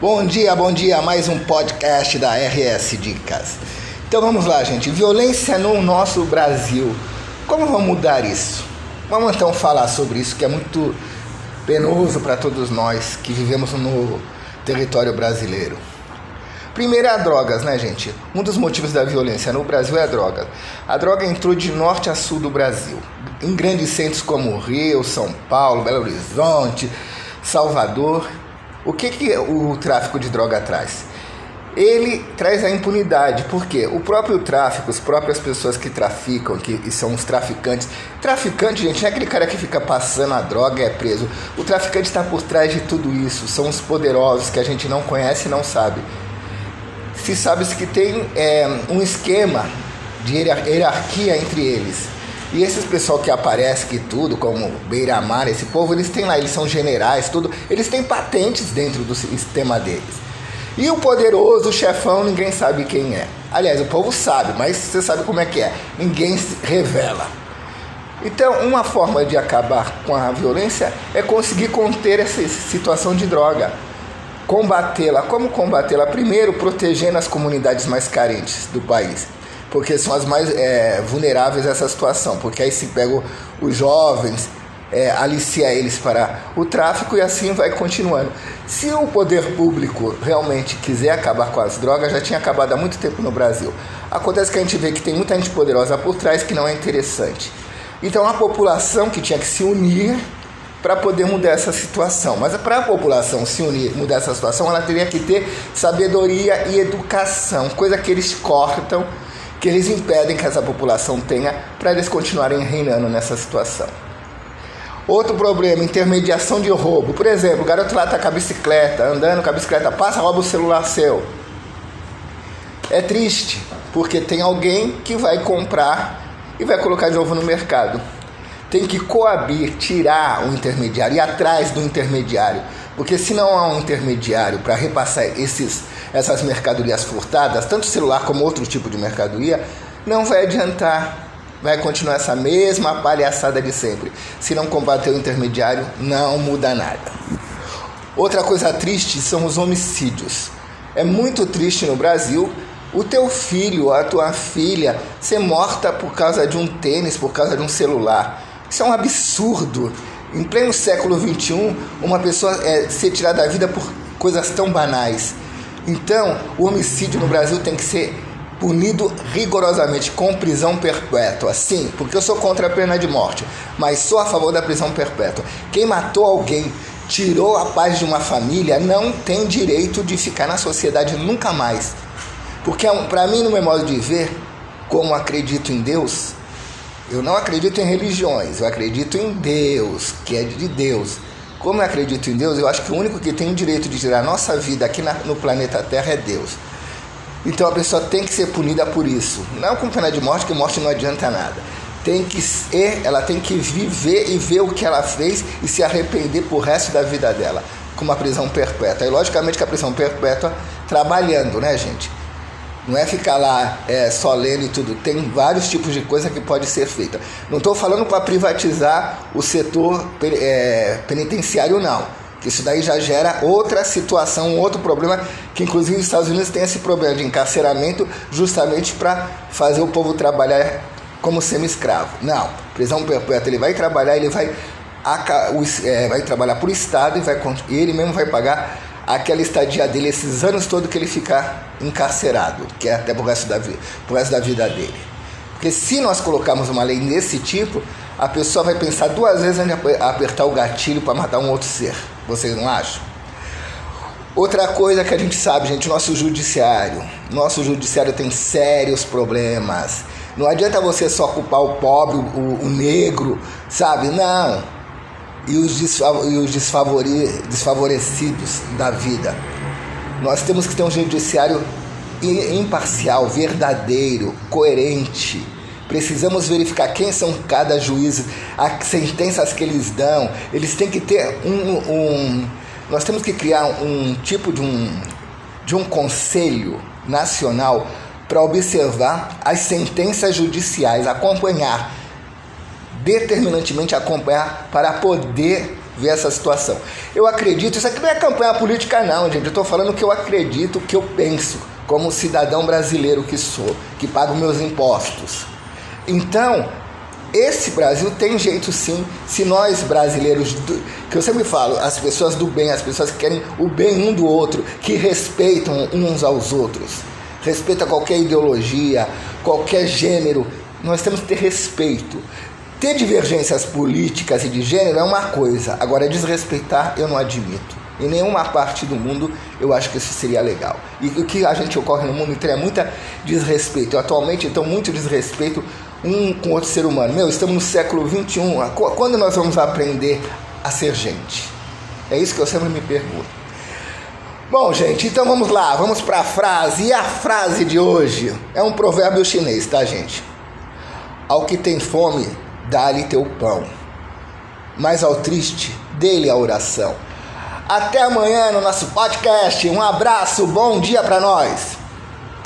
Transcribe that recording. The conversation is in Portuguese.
Bom dia, bom dia, mais um podcast da RS Dicas. Então vamos lá, gente. Violência no nosso Brasil. Como vamos mudar isso? Vamos então falar sobre isso que é muito penoso para todos nós que vivemos no território brasileiro. Primeiro é a drogas, né, gente? Um dos motivos da violência no Brasil é a droga. A droga entrou de norte a sul do Brasil, em grandes centros como Rio, São Paulo, Belo Horizonte, Salvador o que, que o tráfico de droga traz? Ele traz a impunidade, porque o próprio tráfico, as próprias pessoas que traficam, que são os traficantes. Traficante, gente, não é aquele cara que fica passando a droga e é preso. O traficante está por trás de tudo isso. São os poderosos que a gente não conhece e não sabe. Se sabe que tem é, um esquema de hierarquia entre eles. E esses pessoal que aparece que tudo, como Beira-Mar, esse povo, eles têm lá, eles são generais, tudo, eles têm patentes dentro do sistema deles. E o poderoso chefão, ninguém sabe quem é. Aliás, o povo sabe, mas você sabe como é que é. Ninguém revela. Então, uma forma de acabar com a violência é conseguir conter essa situação de droga. Combatê-la. Como combatê-la? Primeiro, protegendo as comunidades mais carentes do país porque são as mais é, vulneráveis a essa situação, porque aí se pega os jovens, é, alicia eles para o tráfico e assim vai continuando. Se o poder público realmente quiser acabar com as drogas, já tinha acabado há muito tempo no Brasil. Acontece que a gente vê que tem muita gente poderosa por trás que não é interessante. Então a população que tinha que se unir para poder mudar essa situação. Mas para a população se unir, mudar essa situação, ela teria que ter sabedoria e educação, coisa que eles cortam que eles impedem que essa população tenha para eles continuarem reinando nessa situação. Outro problema, intermediação de roubo. Por exemplo, o garoto lá está com a bicicleta, andando com a bicicleta, passa, rouba o celular seu. É triste, porque tem alguém que vai comprar e vai colocar de novo no mercado. Tem que coabir, tirar o intermediário, ir atrás do intermediário. Porque se não há um intermediário para repassar esses essas mercadorias furtadas, tanto celular como outro tipo de mercadoria, não vai adiantar. Vai continuar essa mesma palhaçada de sempre. Se não combater o intermediário, não muda nada. Outra coisa triste são os homicídios. É muito triste no Brasil o teu filho, a tua filha ser morta por causa de um tênis, por causa de um celular. Isso é um absurdo. Em pleno século XXI, uma pessoa é, ser tirada da vida por coisas tão banais. Então, o homicídio no Brasil tem que ser punido rigorosamente com prisão perpétua. Sim, porque eu sou contra a pena de morte, mas sou a favor da prisão perpétua. Quem matou alguém, tirou a paz de uma família, não tem direito de ficar na sociedade nunca mais. Porque é para mim, no meu modo de ver, como acredito em Deus, eu não acredito em religiões, eu acredito em Deus, que é de Deus. Como eu acredito em Deus, eu acho que o único que tem o direito de tirar a nossa vida aqui na, no planeta Terra é Deus. Então a pessoa tem que ser punida por isso. Não com pena de morte, que morte não adianta nada. Tem que ser, ela tem que viver e ver o que ela fez e se arrepender por resto da vida dela, com uma prisão perpétua. E logicamente que a prisão perpétua trabalhando, né, gente? Não é ficar lá é, só lendo e tudo. Tem vários tipos de coisa que pode ser feita. Não estou falando para privatizar o setor é, penitenciário, não. Que isso daí já gera outra situação, outro problema, que inclusive os Estados Unidos têm esse problema de encarceramento justamente para fazer o povo trabalhar como semi-escravo. Não, prisão perpétua, ele vai trabalhar, ele vai, é, vai trabalhar por Estado e, vai, ele mesmo vai pagar aquela estadia dele, esses anos todos que ele ficar encarcerado, que é até pro resto da, pro resto da vida dele. Porque se nós colocarmos uma lei desse tipo, a pessoa vai pensar duas vezes antes de apertar o gatilho para matar um outro ser. Vocês não acham? Outra coisa que a gente sabe, gente, nosso judiciário. Nosso judiciário tem sérios problemas. Não adianta você só culpar o pobre, o, o negro, sabe? Não e os, desfavore, desfavorecidos da vida. Nós temos que ter um judiciário imparcial, verdadeiro, coerente. Precisamos verificar quem são cada juiz, as sentenças que eles dão. Eles têm que ter um, um nós temos que criar um tipo de um, de um conselho nacional para observar as sentenças judiciais, acompanhar determinantemente acompanhar para poder ver essa situação. Eu acredito, isso aqui não é campanha política não, gente. Eu estou falando o que eu acredito, o que eu penso, como cidadão brasileiro que sou, que pago meus impostos. Então, esse Brasil tem jeito sim, se nós brasileiros, do, que eu sempre falo, as pessoas do bem, as pessoas que querem o bem um do outro, que respeitam uns aos outros, respeita qualquer ideologia, qualquer gênero, nós temos que ter respeito. Ter divergências políticas e de gênero é uma coisa, agora desrespeitar eu não admito. Em nenhuma parte do mundo eu acho que isso seria legal. E o que a gente ocorre no mundo inteiro é muita desrespeito. Atualmente, então, muito desrespeito um com outro ser humano. Meu, estamos no século 21. Quando nós vamos aprender a ser gente? É isso que eu sempre me pergunto. Bom, gente, então vamos lá, vamos para a frase. E a frase de hoje é um provérbio chinês, tá, gente? Ao que tem fome, dá-lhe teu pão. Mas ao triste, dê-lhe a oração. Até amanhã no nosso podcast. Um abraço, bom dia para nós.